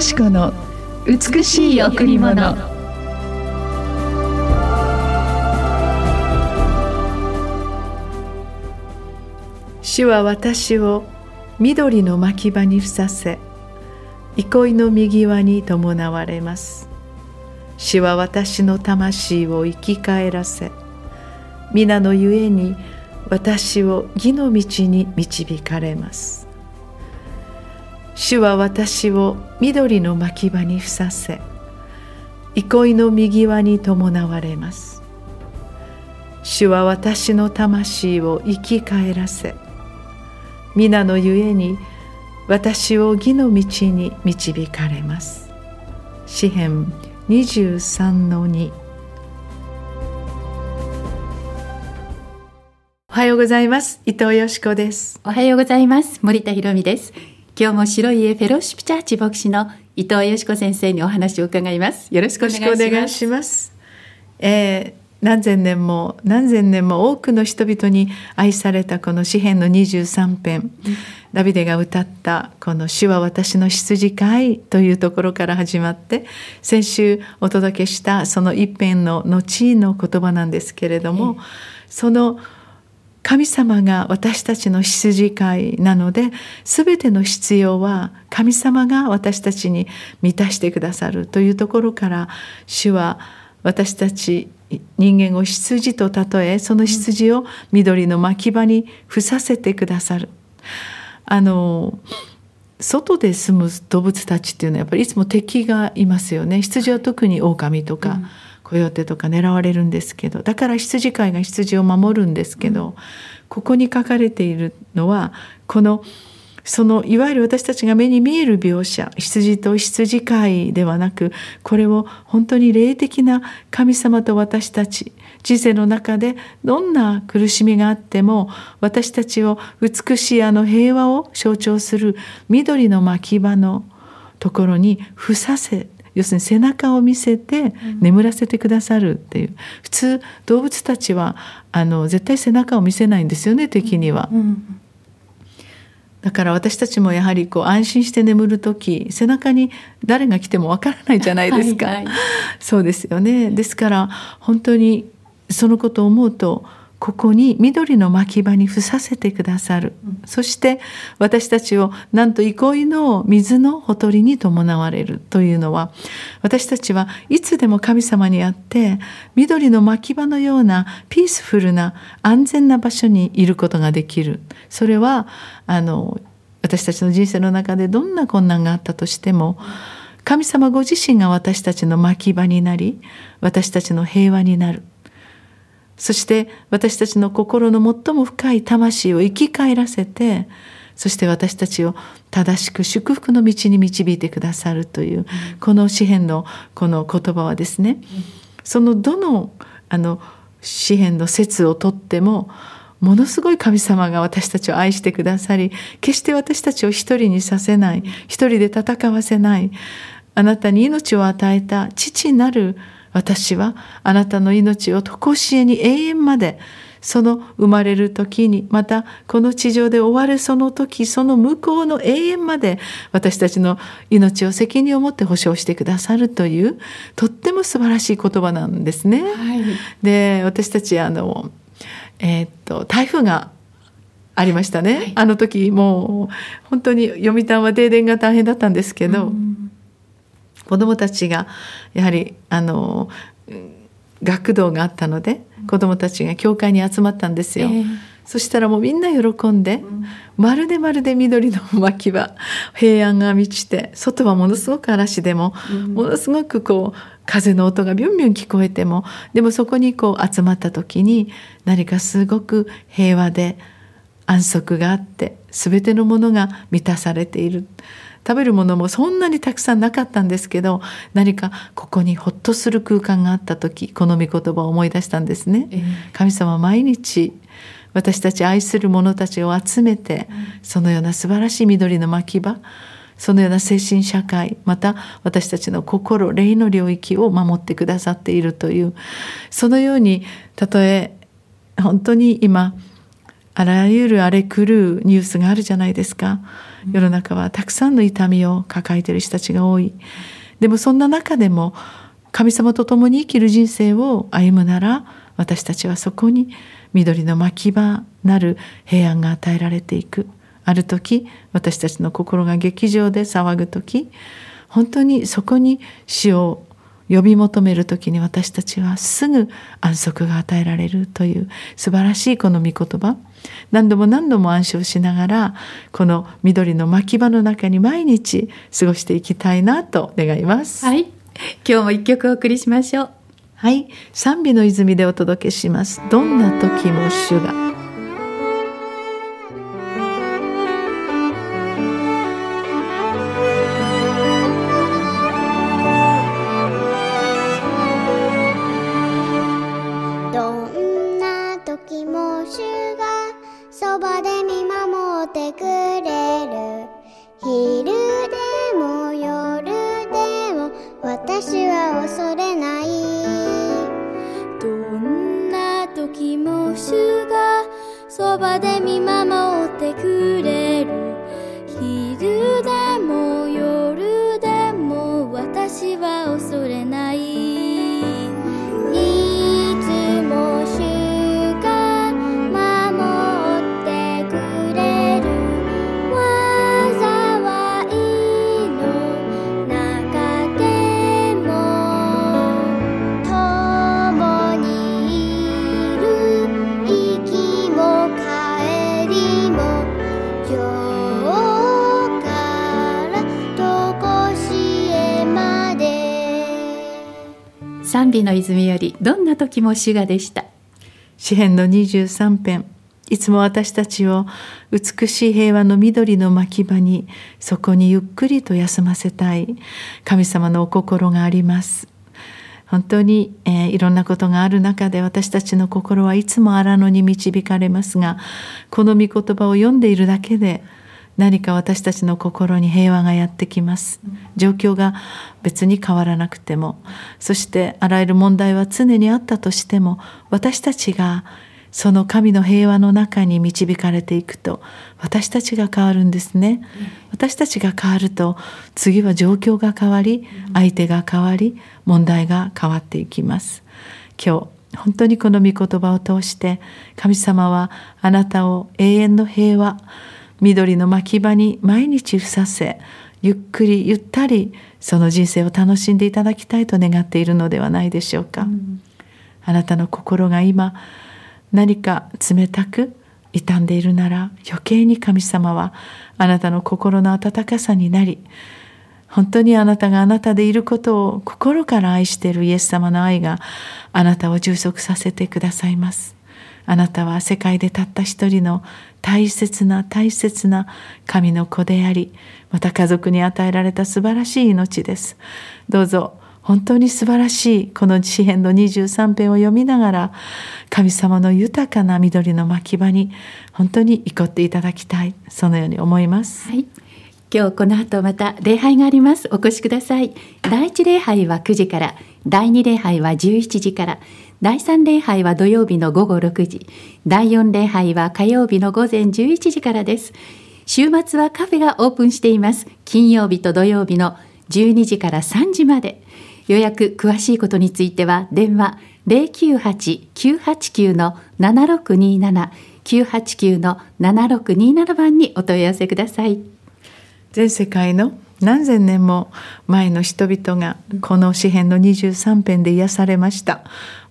し子の美しい贈り物。主は私を緑の牧場にふさせ憩いの右輪に伴われます。主は私の魂を生き返らせ皆のゆえに私を義の道に導かれます。主は私を緑の牧場にふさせ憩いの右輪に伴われます。主は私の魂を生き返らせ皆のゆえに私を義の道に導かれます。詩編23の2おはようございます。伊藤よしこです。おはようございます。森田博美です。今日も白い家フェローシップチャーチ牧師の伊藤よしこ先生にお話を伺います。よろしくお願いします。えー、何千年も何千年も多くの人々に愛されたこの詩篇の23編、うん、ダビデが歌ったこの「主は私の羊飼い」というところから始まって先週お届けしたその一編の後の言葉なんですけれども、その神様が私たちの羊飼いなので全ての必要は神様が私たちに満たしてくださるというところから主は私たち人間を羊と例えその羊を緑の牧場に伏させてくださる。あの外で住む動物たちっていうのはやっぱりいつも敵がいますよね。羊は特に狼とか、コヨーテとか狙われるんですけどだから羊飼いが羊を守るんですけど、うん、ここに書かれているのはこの「そのいわゆる私たちが目に見える描写羊と羊飼いではなくこれを本当に霊的な神様と私たち人生の中でどんな苦しみがあっても私たちを美しいあの平和を象徴する緑の牧場のところに伏させ要するに背中を見せて眠らせてくださるっていう、普通動物たちはあの絶対背中を見せないんですよね敵には。うん。だから私たちもやはりこう安心して眠る時背中に誰が来てもわからないじゃないですか、はいはい、そうですよね。ですから本当にそのことを思うとここに緑の牧場に伏させてくださる、うん、そして私たちをなんと憩いの水のほとりに伴われるというのは私たちはいつでも神様にあって緑の牧場のようなピースフルな安全な場所にいることができる。それはあの私たちの人生の中でどんな困難があったとしても神様ご自身が私たちの牧場になり私たちの平和になるそして私たちの心の最も深い魂を生き返らせてそして私たちを正しく祝福の道に導いてくださるという、この詩篇のこの言葉はですね、そのどのあの詩篇の説をとってもものすごい神様が私たちを愛してくださり決して私たちを一人にさせない一人で戦わせないあなたに命を与えた父なる私はあなたの命を常しえに永遠までその生まれる時にまたこの地上で終わるその時その向こうの永遠まで私たちの命を責任を持って保証してくださるというとっても素晴らしい言葉なんですね。はい、で私たちあの、えー、っと台風がありましたね、はい、あの時もう本当に読谷は停電が大変だったんですけど。うん子どもたちがやはりあの学童があったので子どもたちが教会に集まったんですよ。えー、そしたらもうみんな喜んで、うん、まるでまるで緑の巻は平安が満ちて外はものすごく嵐でも、うん、ものすごくこう風の音がビュンビュン聞こえてもでもそこにこう集まった時に何かすごく平和で安息があって全てのものが満たされている。食べるものもそんなにたくさんなかったんですけど何かここにほっとする空間があった時この御言葉を思い出したんですね。えー、神様は毎日私たち愛する者たちを集めて、そのような素晴らしい緑の牧場そのような精神社会また私たちの心霊の領域を守ってくださっているというそのようにたとえ本当に今あらゆる荒れ狂うニュースがあるじゃないですか。世の中はたくさんの痛みを抱えている人たちが多い。でもそんな中でも神様と共に生きる人生を歩むなら私たちはそこに緑の牧場なる平安が与えられていく。ある時私たちの心が劇場で騒ぐ時本当にそこに死を呼び求める時に私たちはすぐ安息が与えられるという素晴らしいこの御言葉何度も何度も暗唱しながらこの緑の牧場の中に毎日過ごしていきたいなと願います。はい、今日も一曲お送りしましょう。はい、賛美の泉でお届けします。どんな時も主が。そばで見守ってくれる。昼でも夜でも私は恐れない。どんな時も主がそばで見守ってくれる。の泉よりどんな時も主がでした。詩編の23編。いつも私たちを美しい平和の緑の牧場にそこにゆっくりと休ませたい。神様のお心があります。本当に、えー、いろんなことがある中で私たちの心はいつも荒野に導かれますがこの御言葉を読んでいるだけで何か私たちの心に平和がやってきます。状況が別に変わらなくても。そしてあらゆる問題は常にあったとしても私たちがその神の平和の中に導かれていくと私たちが変わるんですね。私たちが変わると次は状況が変わり相手が変わり問題が変わっていきます。今日本当にこの御言葉を通して神様はあなたを永遠の平和緑の牧場に毎日ふさせゆっくりゆったりその人生を楽しんでいただきたいと願っているのではないでしょうか、うん、あなたの心が今何か冷たく傷んでいるなら余計に神様はあなたの心の温かさになり本当にあなたがあなたでいることを心から愛しているイエス様の愛があなたを充足させてくださいますあなたは世界でたった一人の大切な大切な神の子でありまた家族に与えられた素晴らしい命です。どうぞ本当に素晴らしいこの詩篇の23編を読みながら神様の豊かな緑の牧場に本当に憩っていただきたい。そのように思います、はい、今日この後また礼拝がありますお越しください第一礼拝は9時から第二礼拝は11時から第3礼拝は土曜日の午後6時、第4礼拝は火曜日の午前11時からです。週末はカフェがオープンしています。金曜日と土曜日の12時から3時まで。予約詳しいことについては電話098-989-7627 989-7627番にお問い合わせください。全世界の何千年も前の人々がこの詩篇の23編で癒されました。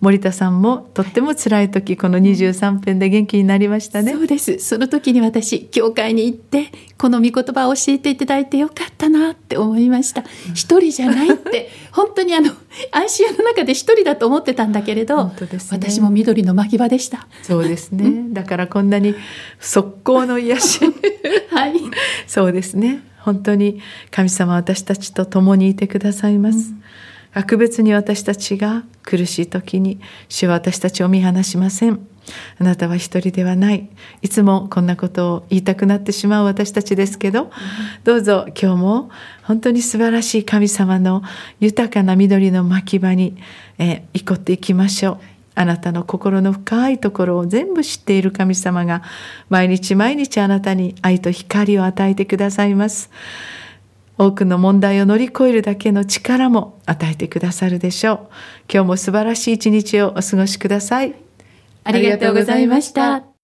森田さんもとっても辛い時この23編で元気になりましたね。そうです。その時に私教会に行ってこの御言葉を教えていただいてよかったなって思いました。一人じゃないって 本当にあの ICU の中で一人だと思ってたんだけれど、ね、私も緑の牧場でした。そうですね。だからこんなに速攻の癒し。はい。そうですね本当に神様私たちと共にいてくださいます、うん、格別に私たちが苦しい時に主は私たちを見放しません。あなたは一人ではない。いつもこんなことを言いたくなってしまう私たちですけど、うん、どうぞ今日も本当に素晴らしい神様の豊かな緑の牧場に、えー、行こっていきましょう。あなたの心の深いところを全部知っている神様が毎日毎日あなたに愛と光を与えてくださいます。多くの問題を乗り越えるだけの力も与えてくださるでしょう。今日も素晴らしい一日をお過ごしください。ありがとうございました。